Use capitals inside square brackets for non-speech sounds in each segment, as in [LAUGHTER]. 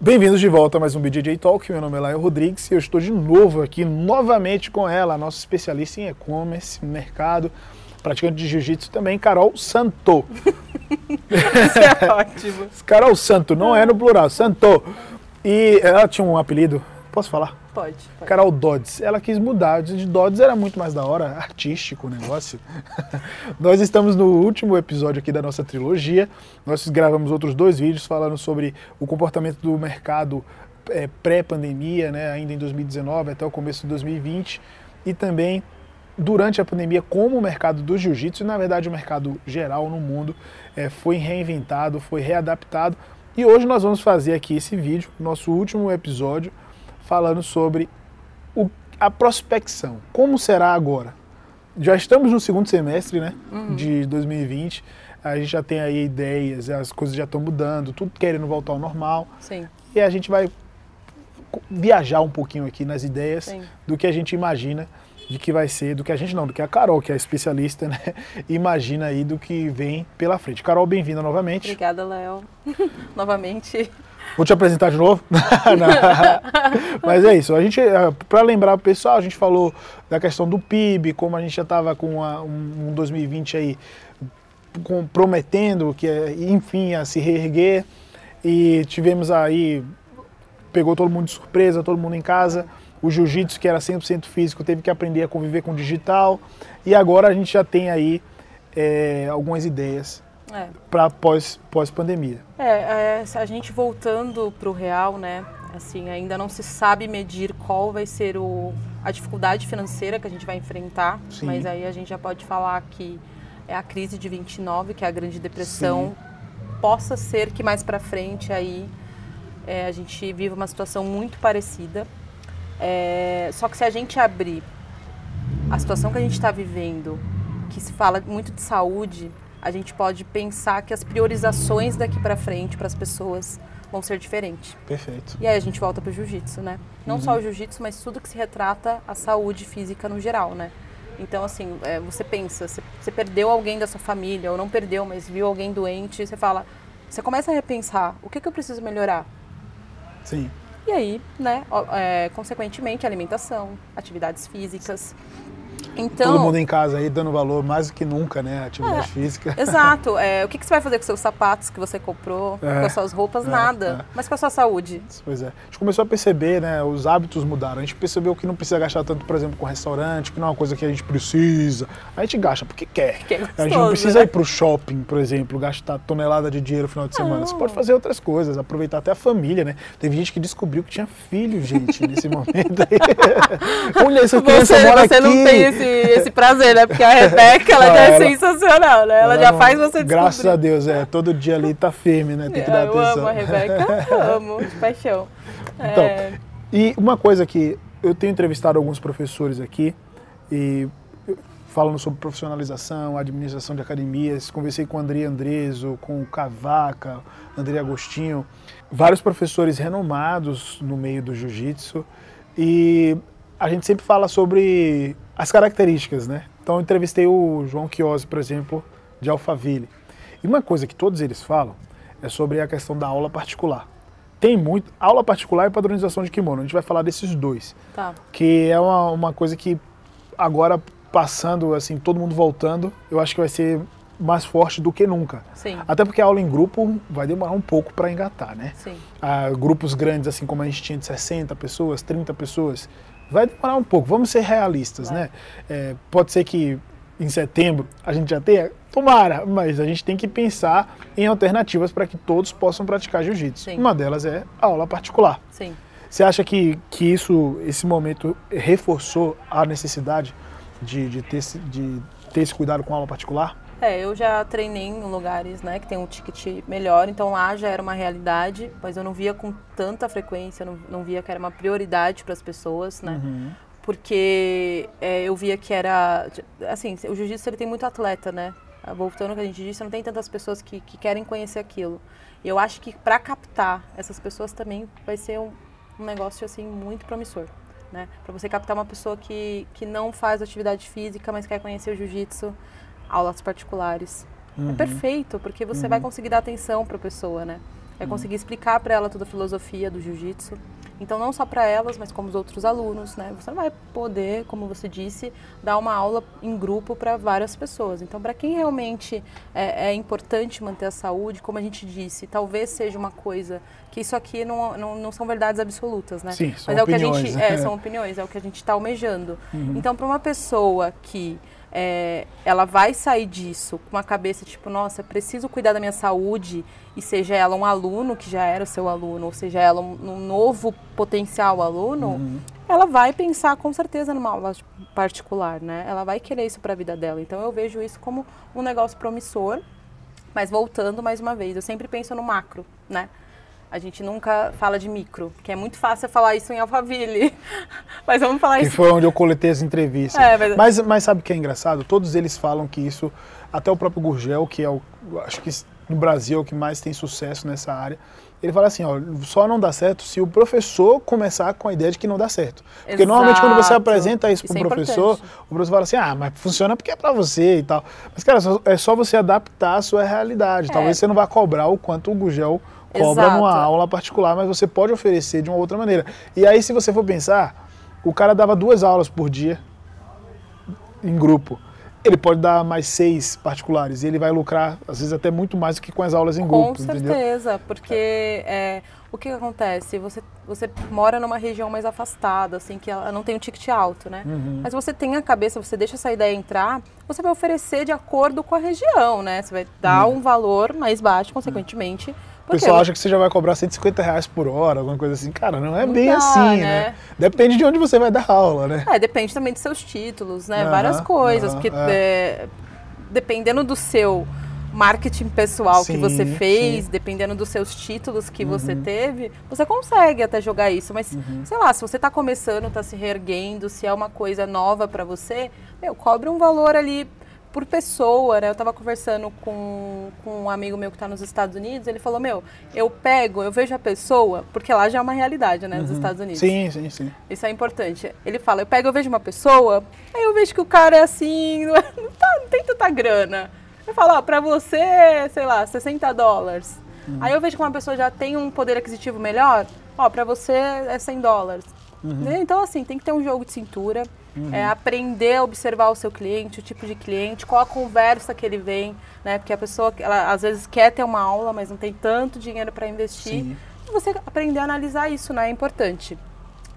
Bem-vindos de volta a mais um BJJ Talk. Meu nome é Laio Rodrigues e eu estou de novo aqui, novamente com ela, a nossa especialista em e-commerce, mercado, praticante de jiu-jitsu também, Carol Santo. Isso é ótimo. [LAUGHS] Carol Santo, não é no plural, Santo. E ela tinha um apelido, posso falar? Pode. Carol Dodds. Ela quis mudar. De Dodds era muito mais da hora, [LAUGHS] artístico o negócio. [LAUGHS] Nós estamos no último episódio aqui da nossa trilogia. Nós gravamos outros dois vídeos falando sobre o comportamento do mercado é, pré-pandemia, né, ainda em 2019 até o começo de 2020. E também durante a pandemia, como o mercado do jiu-jitsu, e na verdade o mercado geral no mundo, é, foi reinventado, foi readaptado. E hoje nós vamos fazer aqui esse vídeo, nosso último episódio, falando sobre o, a prospecção. Como será agora? Já estamos no segundo semestre né, Uhum. de 2020, a gente já tem aí ideias, as coisas já estão mudando, tudo querendo voltar ao normal. Sim, E a gente vai viajar um pouquinho aqui nas ideias sim. do que a gente imagina de que vai ser, do que a gente não, do que a Carol, que é a especialista, [LAUGHS] né, imagina aí do que vem pela frente. Carol, bem-vinda novamente. Obrigada, Léo. [LAUGHS] Novamente. Vou te apresentar de novo. [LAUGHS] [LAUGHS] Mas é isso. A gente, para lembrar o pessoal, a gente falou da questão do PIB, como a gente já estava com um, um 2020 aí prometendo que, é, enfim, a se reerguer. E tivemos aí, pegou todo mundo de surpresa, todo mundo em casa. O jiu-jitsu, que era 100% físico, teve que aprender a conviver com o digital. E agora a gente já tem aí é, algumas ideias É. para pós, pós-pandemia. É, é, se a gente voltando para o real, né? Assim, ainda não se sabe medir qual vai ser o, a dificuldade financeira que a gente vai enfrentar, Sim. mas aí a gente já pode falar que é a crise de 29, que é a Grande Depressão, possa ser que mais para frente aí é, a gente viva uma situação muito parecida. É, só que se a gente abrir a situação que a gente está vivendo, que se fala muito de saúde, a gente pode pensar que as priorizações daqui para frente para as pessoas vão ser diferentes. Perfeito. E aí a gente volta para o jiu-jitsu, né? Não só o jiu-jitsu, mas tudo que se retrata a saúde física no geral, né? Então, assim, é, você pensa, você, você perdeu alguém da sua família, ou não perdeu, mas viu alguém doente, você fala, você começa a repensar, o que, que eu preciso melhorar? Sim. E aí, né, é, consequentemente, alimentação, atividades físicas. Então, Todo mundo em casa aí dando valor mais do que nunca, né? Atividade É. física. [LAUGHS] Exato. É, o que, que você vai fazer com seus sapatos que você comprou, É, com as suas roupas? é, Nada. é. Mas com a sua saúde? Pois é. A gente começou a perceber, né? Os hábitos mudaram. A gente percebeu que não precisa gastar tanto, por exemplo, com restaurante, que não é uma coisa que a gente precisa. A gente gasta porque quer. Que é a gente não gostoso, precisa né? ir pro shopping, por exemplo, gastar tonelada de dinheiro no final de semana. Você Não. pode fazer outras coisas, aproveitar até a família, né? Teve gente que descobriu que tinha filho, gente, nesse [LAUGHS] momento. Olha, essa criança Você, mora você aqui. não tem esse, esse prazer, né? Porque a Rebeca, ela Não, já é ela- sensacional, né? Ela, já não- faz você Graças a descobrir. Deus, é. Todo dia ali tá firme, né? Tem que dar eu atenção. amo a Rebeca, amo, de paixão. Então, É, E uma coisa que eu tenho entrevistado alguns professores aqui e falando sobre profissionalização, administração de academias, conversei com o André Andreso, com o Cavaca, André Agostinho, vários professores renomados no meio do jiu-jitsu e a gente sempre fala sobre as características, né? Então eu entrevistei o João Chiosi, por exemplo, de Alphaville. E uma coisa que todos eles falam é sobre a questão da aula particular. Tem muito. Aula particular e padronização de kimono. A gente vai falar desses dois. tá. Que é uma, uma coisa que agora passando, assim, todo mundo voltando, eu acho que vai ser mais forte do que nunca. Sim, Até porque a aula em grupo vai demorar um pouco para engatar, né? sim. Ah, grupos grandes, assim como a gente tinha de 60 pessoas, 30 pessoas, vai demorar um pouco. Vamos ser realistas, Vai. né? É, pode ser que em setembro a gente já tenha, tomara, mas a gente tem que pensar em alternativas para que todos possam praticar jiu-jitsu. Uma delas é a aula particular. Sim. Você acha que, que isso, esse momento reforçou a necessidade de, de, ter, esse- de ter esse cuidado com a aula particular? É, eu já treinei em lugares, né, que tem um ticket melhor, então lá já era uma realidade, mas eu não via com tanta frequência, não, não via que era uma prioridade para as pessoas, né? Uhum. Porque é, eu via que era, assim, o jiu-jitsu ele tem muito atleta, né? Voltando ao que a gente disse, não tem tantas pessoas que, que querem conhecer aquilo. E eu acho que para captar essas pessoas também vai ser um, um negócio assim muito promissor. Né? Para você captar uma pessoa que, que não faz atividade física, mas quer conhecer o jiu-jitsu, aulas particulares. Uhum. É perfeito, porque você vai conseguir dar atenção para a pessoa, né? é conseguir explicar para ela toda a filosofia do jiu-jitsu. Então, não só para elas, mas como os outros alunos, né? Você não vai poder, como você disse, dar uma aula em grupo para várias pessoas. Então, para quem realmente é, é, importante manter a saúde, como a gente disse, talvez seja uma coisa que isso aqui não, não, não são verdades absolutas, né? Sim, são mas opiniões, é o que a gente, né? é, são opiniões, é o que a gente está almejando. Então, para uma pessoa que é, ela vai sair disso com uma cabeça tipo, nossa, preciso cuidar da minha saúde, e seja ela um aluno que já era seu aluno, ou seja ela um, um novo potencial aluno, Uhum. ela vai pensar com certeza numa aula particular, né? Ela vai querer isso para a vida dela. Então eu vejo isso como um negócio promissor, mas voltando mais uma vez, eu sempre penso no macro, né? A gente nunca fala de micro, porque é muito fácil falar isso em Alphaville. [LAUGHS] mas vamos falar Que isso foi onde eu coletei as entrevistas. É, mas- mas... Mas, sabe o que é engraçado? Todos eles falam que isso, até o próprio Gurgel, que é o, acho que no Brasil é o que mais tem sucesso nessa área, ele fala assim, ó, só não dá certo se o professor começar com a ideia de que não dá certo. Porque normalmente quando você Exato. apresenta isso Isso pro é professor, importante. o professor fala assim, ah, mas funciona porque é pra você e tal. Mas, cara, é só você adaptar a sua realidade. Talvez você não vá cobrar o quanto o Gurgel cobra Exato. numa aula particular, mas você pode oferecer de uma outra maneira. E aí, se você for pensar, o cara dava duas aulas por dia em grupo. Ele pode dar mais seis particulares e ele vai lucrar, às vezes, até muito mais do que com as aulas em Com grupo, entendeu? certeza, porque é, o que, acontece? Você, você mora numa região mais afastada, assim, que ela não tem um ticket alto, né? Uhum. Mas você tem a cabeça, você deixa essa ideia entrar, você vai oferecer de acordo com a região, né? Você vai dar um valor mais baixo, consequentemente. Uhum. O pessoal acha que você já vai cobrar 150 reais por hora, alguma coisa assim. Cara, não é Não bem dá, assim, né? né? Depende de onde você vai dar aula, né? É, depende também dos seus títulos, né? Aham, Várias coisas. aham, porque é. é, dependendo do seu marketing pessoal que Sim, você fez, sim. Uhum. dependendo dos seus títulos que você teve, você consegue até jogar isso. Mas, Uhum. sei lá, se você está começando, está se reerguendo, se é uma coisa nova para você, meu, cobre um valor ali por pessoa, né? Eu tava conversando com, com um amigo meu que está nos Estados Unidos, ele falou, meu, eu pego, eu vejo a pessoa, porque lá já é uma realidade, né, nos Estados Unidos. Uhum. Sim, sim, sim. Isso é importante. Ele fala, eu pego, eu vejo uma pessoa, aí eu vejo que o cara é assim, [LAUGHS] não, é- não tá- não tem tanta grana. Eu falo, ó, pra você, sei lá, 60 dólares. Aí eu vejo que uma pessoa já tem um poder aquisitivo melhor, ó, pra você é 100 dólares. Né? Então, assim, tem que ter um jogo de cintura, é, aprender a observar o seu cliente, o tipo de cliente, qual a conversa que ele vem, né? Porque a pessoa, ela às vezes quer ter uma aula, mas não tem tanto dinheiro para investir. Sim. E você aprender a analisar isso, né? É importante.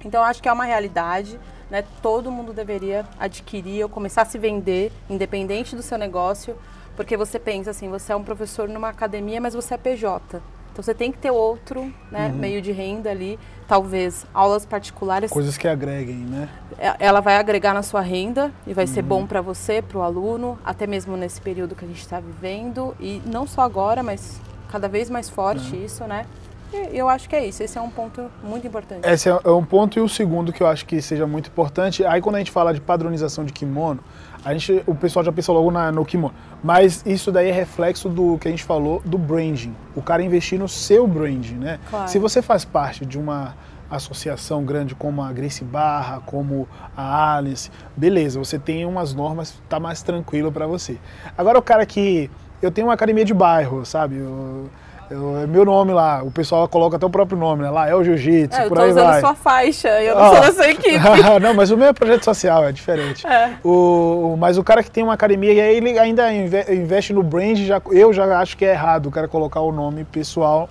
Então, acho que é uma realidade, né? Todo mundo deveria adquirir ou começar a se vender, independente do seu negócio, porque você pensa assim, você é um professor numa academia, mas você é PJ. Então, você tem que ter outro né, meio de renda ali, talvez aulas particulares. Coisas que agreguem, né? É- Ela vai agregar na sua renda e vai Uhum. ser bom para você, para o aluno, até mesmo nesse período que a gente está vivendo. E não só agora, mas cada vez mais forte Uhum. isso, né? E eu acho que é isso. Esse é um ponto muito importante. Esse é é um ponto. E o segundo que eu acho que seja muito importante, aí quando a gente fala de padronização de kimono, a gente, o pessoal já pensa logo na- no kimono. Mas isso daí é reflexo do que a gente falou do branding. O cara investir no seu branding, né? Claro. Se você faz parte de uma associação grande como a Grace Barra, como a Alice, beleza, você tem umas normas, tá mais tranquilo para você. Agora o cara que eu tenho uma academia de bairro, sabe? Eu, eu- é meu nome lá, o pessoal coloca até o próprio nome, né? Lá é o Jiu-Jitsu, É, eu por tô aí usando vai. sua faixa, eu não Ó. sou da sua equipe. [LAUGHS] não, mas o meu é projeto social, é diferente. É. O, mas o cara que tem uma academia e aí ele ainda inve- investe no brand, já, eu já acho que é errado o cara colocar o nome pessoal,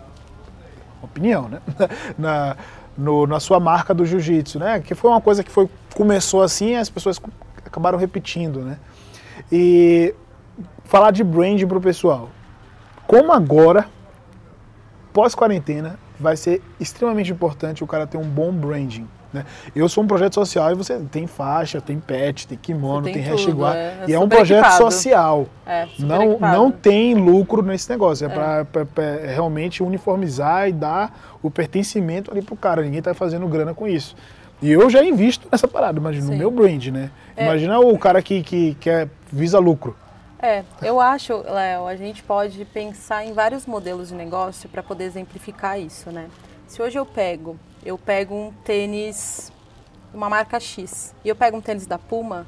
opinião, né? [LAUGHS] Na, no- na sua marca do jiu-jitsu, né? Que foi uma coisa que foi, começou assim e as pessoas acabaram repetindo, né? E falar de brand pro pessoal. Como agora, pós-quarentena, vai ser extremamente importante o cara ter um bom branding. Né? Eu sou um projeto social e você tem faixa, tem pet, tem kimono, Você tem, tem tudo, é. É e é um projeto equipado. social. É, Não, equipado. não tem lucro nesse negócio. É, pra- pra realmente uniformizar e dar o pertencimento ali pro cara. Ninguém tá fazendo grana com isso. E eu já invisto nessa parada, imagina, no meu brand, né? É. Imagina o cara que, que quer, visa lucro. É, eu acho, Léo, a gente pode pensar em vários modelos de negócio para poder exemplificar isso, né? Se hoje eu pego, eu pego um tênis, uma marca X, e eu pego um tênis da Puma,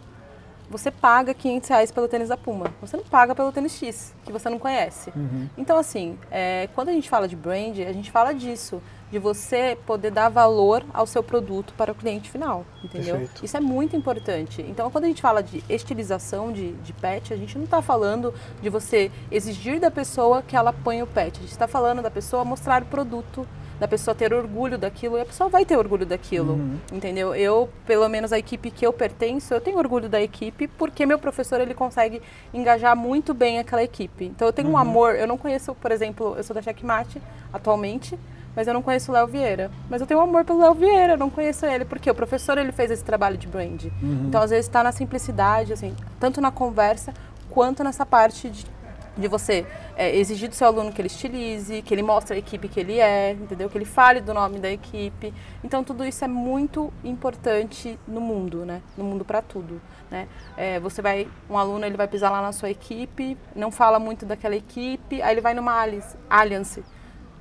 você paga 500 reais pelo tênis da Puma. Você não paga pelo tênis X, que você não conhece. Uhum. Então, assim, é, quando a gente fala de brand, a gente fala disso, de você poder dar valor ao seu produto para o cliente final, entendeu? Perfeito. Isso é muito importante. Então, quando a gente fala de estilização de, de pet, a gente não está falando de você exigir da pessoa que ela ponha o pet. A gente está falando da pessoa mostrar o produto da pessoa ter orgulho daquilo e a pessoa vai ter orgulho daquilo, Uhum. entendeu? Eu, pelo menos a equipe que eu pertenço, eu tenho orgulho da equipe porque meu professor ele consegue engajar muito bem aquela equipe. Então eu tenho Uhum. um amor, eu não conheço, por exemplo, eu sou da Checkmate atualmente, mas eu não conheço o Léo Vieira. Mas eu tenho um amor pelo Léo Vieira, eu não conheço ele, porque o professor ele fez esse trabalho de brand. Uhum. Então às vezes está na simplicidade, assim, tanto na conversa quanto nessa parte de de você é, exigir do seu aluno que ele estilize, que ele mostre a equipe que ele é, entendeu? Que ele fale do nome da equipe. Então tudo isso é muito importante no mundo, né? No mundo para tudo, né? É, você vai, um aluno ele vai pisar lá na sua equipe, não fala muito daquela equipe, aí ele vai numa alliance, alliance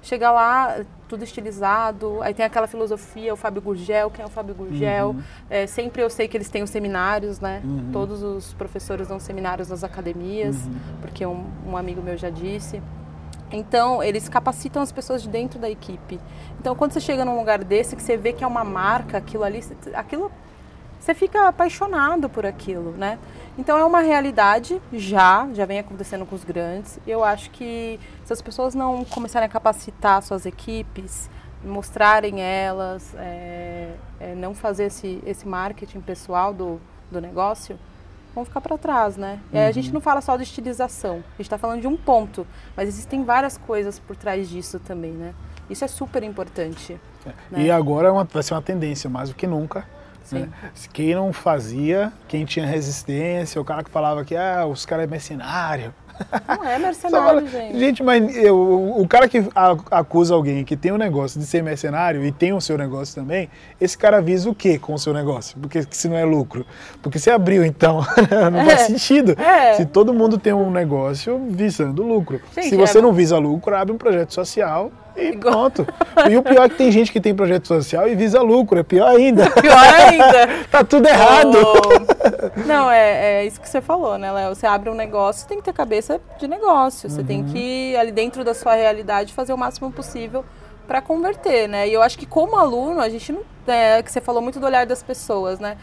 chega lá tudo estilizado, aí tem aquela filosofia, o Fábio Gurgel, quem é o Fábio Gurgel? É, sempre eu sei que eles têm os seminários, né? Todos os professores dão seminários nas academias, porque um, um amigo meu já disse. Então, eles capacitam as pessoas de dentro da equipe. Então, quando você chega num lugar desse, que você vê que é uma marca, aquilo ali, aquilo você fica apaixonado por aquilo, né? Então é uma realidade já, já vem acontecendo com os grandes. Eu acho que se as pessoas não começarem a capacitar suas equipes, mostrarem elas, é, é, não fazer esse, esse marketing pessoal do, do negócio, vão ficar para trás, né? E aí a gente não fala só de estilização, a gente está falando de um ponto, mas existem várias coisas por trás disso também, né? Isso é super importante. né? E agora é uma- vai ser uma tendência mais do que nunca. Sim. né? Quem não fazia, quem tinha resistência, o cara que falava que ah, os caras é mercenário. Não é [LAUGHS] mercenário, gente. Gente, mas eu- o cara que acusa alguém que tem um negócio de ser mercenário e tem o seu negócio também, esse cara visa o quê com o seu negócio? Porque se não é lucro. Porque você abriu, então, [LAUGHS] não faz É. sentido. É. Se todo mundo tem um negócio visando lucro. Gente, se você é- não visa lucro, abre um projeto social e pronto. E o pior é que tem gente que tem projeto social e visa lucro, é pior ainda. [LAUGHS] Pior ainda. [LAUGHS] tá tudo errado. Oh. Não, é, é isso que você falou, né, Léo? Você abre um negócio, tem que ter cabeça de negócio. Você tem que, ali dentro da sua realidade, fazer o máximo possível para converter, né? E eu acho que como aluno, a gente não. É, que você falou muito do olhar das pessoas, né?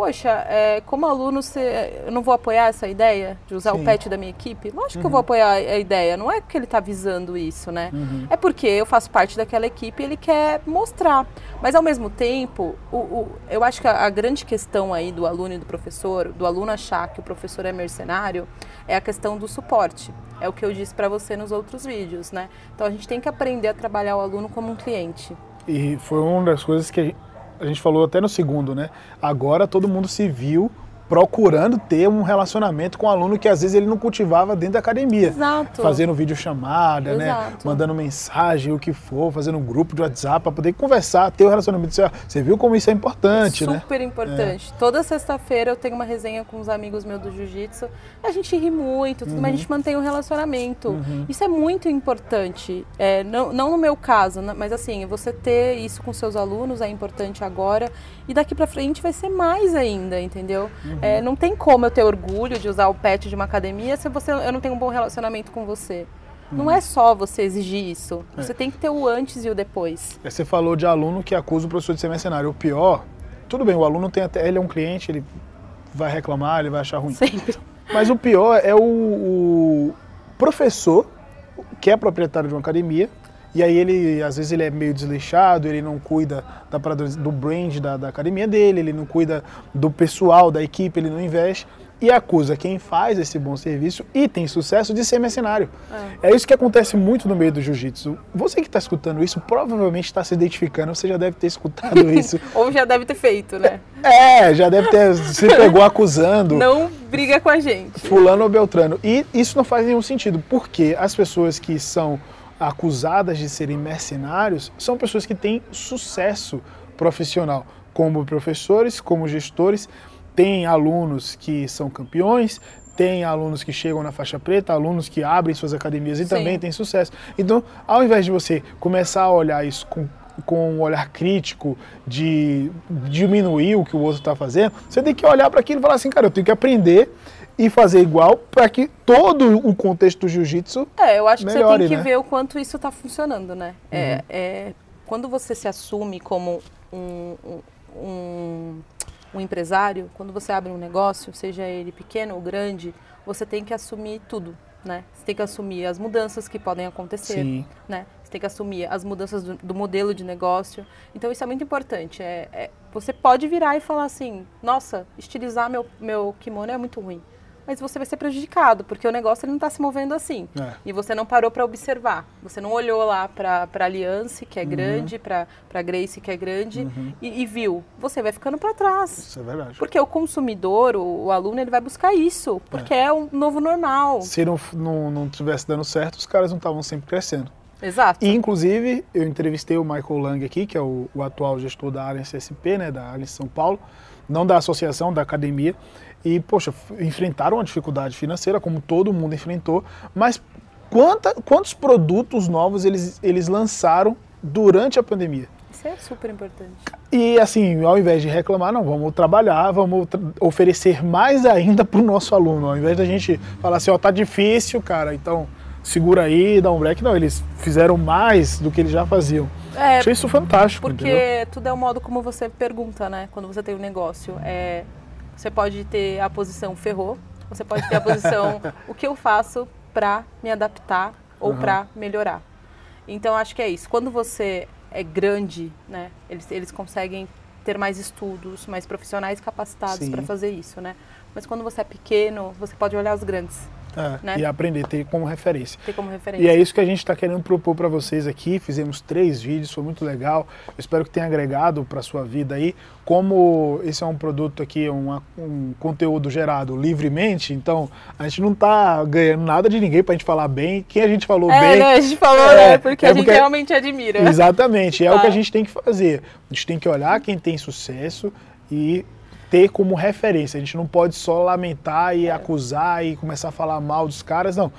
Poxa, é, como aluno, você, eu não vou apoiar essa ideia de usar Sim. o pet da minha equipe? Lógico que eu vou apoiar a ideia. Não é que ele está visando isso, né? É porque eu faço parte daquela equipe e ele quer mostrar. Mas ao mesmo tempo, o, o- eu acho que a, a grande questão aí do aluno e do professor, do aluno achar que o professor é mercenário, é a questão do suporte. É o que eu disse para você nos outros vídeos, né? Então a gente tem que aprender a trabalhar o aluno como um cliente. E foi uma das coisas que a gente- falou até no segundo, né? Agora todo mundo se viu procurando ter um relacionamento com o aluno que às vezes ele não cultivava dentro da academia. Exato. Fazendo videochamada, né? Exato. Mandando mensagem, o que for, fazendo um grupo de WhatsApp para poder conversar, ter o relacionamento. Você- Você viu como isso é importante, né? Super importante. Toda sexta-feira eu tenho uma resenha com os amigos meus do jiu-jitsu. A gente ri muito, tudo, mas a gente mantém um relacionamento. Isso é muito importante. É, não, não no meu caso, né, mas assim, você ter isso com seus alunos é importante agora. E daqui pra frente vai ser mais ainda, entendeu? É, não tem como eu ter orgulho de usar o pet de uma academia se você, eu não tenho um bom relacionamento com você. Não é só você exigir isso. Você tem que ter o antes e o depois. Aí Você falou de aluno que acusa o professor de ser mercenário. O pior, tudo bem, o aluno tem até. Ele é um cliente, ele vai reclamar, ele vai achar ruim. Sempre. Mas o pior é o, o professor, que é proprietário de uma academia, e aí ele, às vezes, ele é meio desleixado, ele não cuida da, do brand da, da academia dele, ele não cuida do pessoal, da equipe, ele não investe, e acusa quem faz esse bom serviço e tem sucesso de ser mercenário. É, isso que acontece muito no meio do jiu-jitsu. Você que está escutando isso, provavelmente está se identificando, você já deve ter escutado [LAUGHS] isso. Ou já deve ter feito, né? é, já deve ter se pegou acusando Não briga com a gente. fulano ou beltrano. E isso não faz nenhum sentido, porque as pessoas que são acusadas de serem mercenários são pessoas que têm sucesso profissional, como professores, como gestores, tem alunos que são campeões, tem alunos que chegam na faixa preta, alunos que abrem suas academias e Sim. também têm sucesso. Então, ao invés de você começar a olhar isso com com um olhar crítico de diminuir o que o outro está fazendo, você tem que olhar para aquilo e falar assim, cara, eu tenho que aprender e fazer igual para que todo o contexto do jiu-jitsu É, eu acho que melhore, você tem que né? ver o quanto isso está funcionando, né? Uhum. É, é, quando você se assume como um, um, um, um empresário, quando você abre um negócio, seja ele pequeno ou grande, você tem que assumir tudo, né? Você tem que assumir as mudanças que podem acontecer, Sim. né? Você tem que assumir as mudanças do, do modelo de negócio. Então isso é muito importante. É, é- você pode virar e falar assim, nossa, estilizar meu, meu kimono é muito ruim. Mas você vai ser prejudicado, porque o negócio ele não está se movendo assim. É. E você não parou para observar. Você não olhou lá para a Aliança, que é Uhum. grande, para a Grace, que é grande, e, e viu. Você vai ficando para trás. Isso é verdade. Porque o consumidor, o, o aluno, ele vai buscar isso. Porque é, um novo normal. Se não, não, não tivesse dando certo, os caras não estavam sempre crescendo. Exato. E, inclusive, eu entrevistei o Michael Lang aqui, que é o, o atual gestor da área CSP, né, da área São Paulo, não da associação, da academia. E, poxa, enfrentaram uma dificuldade financeira, como todo mundo enfrentou, mas quanta, quantos produtos novos eles, eles lançaram durante a pandemia? Isso é super importante. E assim, ao invés de reclamar, não, vamos trabalhar, vamos tra- oferecer mais ainda para o nosso aluno. Ao invés da gente falar assim, ó, tá difícil, cara, então segura aí, dá um break. Não, eles fizeram mais do que eles já faziam. É, Achei isso fantástico, Porque entendeu? tudo é o modo como você pergunta, né? Quando você tem um negócio. É, você pode ter a posição ferrou, você pode ter a posição [LAUGHS] o que eu faço para me adaptar ou Aham. para melhorar. Então acho que é isso. Quando você é grande, né? Eles, eles conseguem ter mais estudos, mais profissionais capacitados para fazer isso, né? Mas quando você é pequeno, você pode olhar os grandes, É, né? E aprender, ter como referência. ter como referência. E é isso que a gente está querendo propor para vocês aqui. Fizemos três vídeos, foi muito legal. Eu espero que tenha agregado para sua vida aí. Como esse é um produto aqui, uma- um conteúdo gerado livremente, então a gente não está ganhando nada de ninguém para a gente falar bem. Quem a gente falou É, bem. né? A gente falou, [LAUGHS] É, né? Porque é a gente porque- realmente admira. Exatamente, é o que a gente tem que fazer. A gente tem que olhar quem tem sucesso e ter como referência. A gente não pode só lamentar É. e acusar e começar a falar mal dos caras, não.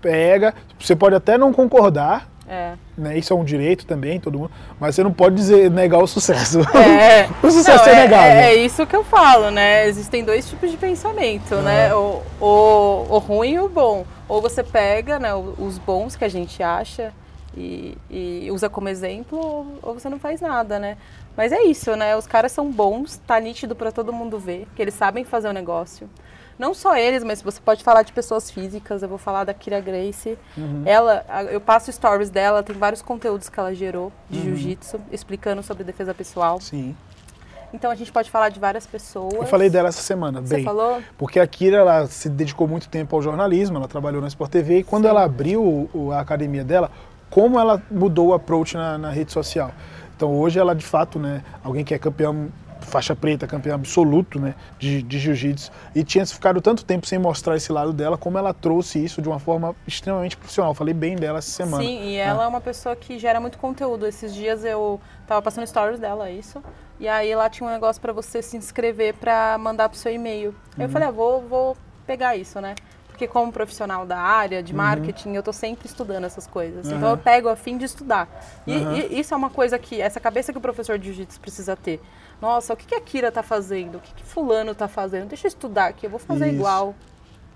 Pega, você pode até não concordar, É. né? Isso é um direito também, todo mundo, mas você não pode dizer negar o sucesso. É. [LAUGHS] o sucesso Não, é é, negável. é, é isso que eu falo, né? Existem dois tipos de pensamento, né? O, o, o ruim e o bom. Ou você pega né, os bons que a gente acha e, e usa como exemplo, ou, ou você não faz nada, né? Mas é isso, né? Os caras são bons, tá nítido para todo mundo ver, que eles sabem fazer o negócio. Não só eles, mas você pode falar de pessoas físicas. Eu vou falar da Kira Grace. Ela, a- eu passo stories dela, tem vários conteúdos que ela gerou de jiu-jitsu, explicando sobre defesa pessoal. Sim. Então a gente pode falar de várias pessoas. Eu falei dela essa semana, Você bem. falou? Porque a Kira ela se dedicou muito tempo ao jornalismo, ela trabalhou na Sport TV e quando ela abriu a academia dela, como ela mudou o approach na, na rede social. Então hoje ela de fato, né, alguém que é campeão faixa preta, campeão absoluto, né, de, de jiu-jitsu e tinha ficado tanto tempo sem mostrar esse lado dela, como ela trouxe isso de uma forma extremamente profissional. Falei bem dela essa semana. Sim, e ela é uma pessoa que gera muito conteúdo. Esses dias eu tava passando stories dela, isso. E aí lá tinha um negócio pra você se inscrever pra mandar pro seu e-mail. Uhum. eu falei, ah, vou, vou pegar isso, né? Porque como profissional da área de marketing, eu tô sempre estudando essas coisas. Então Uhum. Aham. eu pego a fim de estudar. E, Aham. e isso é uma coisa que, essa cabeça que o professor de jiu-jitsu precisa ter. Nossa, o que, que a Kira tá fazendo? O que, que fulano tá fazendo? Deixa eu estudar aqui, eu vou fazer Isso. igual.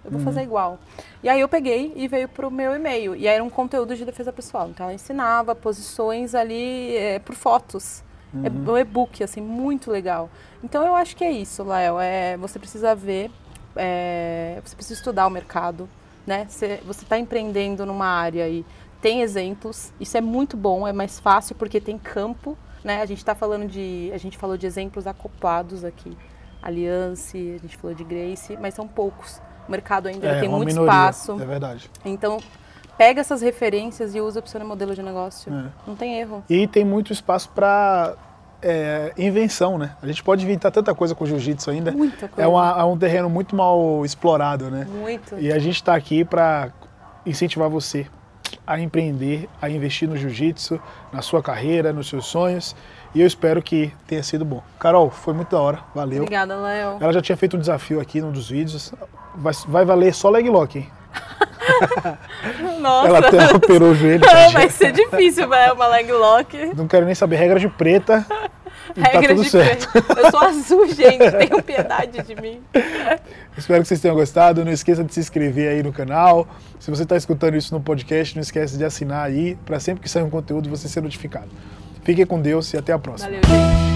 Eu vou fazer igual. E aí eu peguei e veio pro meu e-mail. E aí era um conteúdo de defesa pessoal. Então ela ensinava posições ali é, por fotos. É um e-book, assim, muito legal. Então eu acho que é isso, Léo. É, você precisa ver, é, você precisa estudar o mercado, né? Você está empreendendo numa área e tem exemplos. Isso é muito bom, é mais fácil porque tem campo, né? A gente está falando de, a gente falou de exemplos acoplados aqui. Aliance, a gente falou de Grace, mas são poucos. O mercado ainda É, tem muito minoria, espaço. É verdade. Então, pega essas referências e usa para o seu modelo de negócio. É. Não tem erro. E tem muito espaço para invenção, né? A gente pode inventar tanta coisa com o jiu-jitsu ainda. Muita coisa. É, uma- é um terreno muito mal explorado, né? Muito. E a gente está aqui para incentivar você a empreender, a investir no jiu-jitsu, na sua carreira, nos seus sonhos. E eu espero que tenha sido bom. Carol, foi muito da hora. Valeu. Obrigada, Léo. Ela já tinha feito um desafio aqui num dos vídeos. Vai, vai valer só leg lock, hein? [LAUGHS] Nossa. Ela até operou o joelho. Vai ser difícil, vai, uma leg lock. Não quero nem saber regra de preta. Tá [LAUGHS] Regra tudo de certo. preto. Eu sou azul, [LAUGHS] gente. Tenham piedade de mim. Espero que vocês tenham gostado. Não esqueça de se inscrever aí no canal. Se você está escutando isso no podcast, não esqueça de assinar aí para sempre que sair um conteúdo você ser notificado. Fiquem com Deus e até a próxima. Valeu, gente.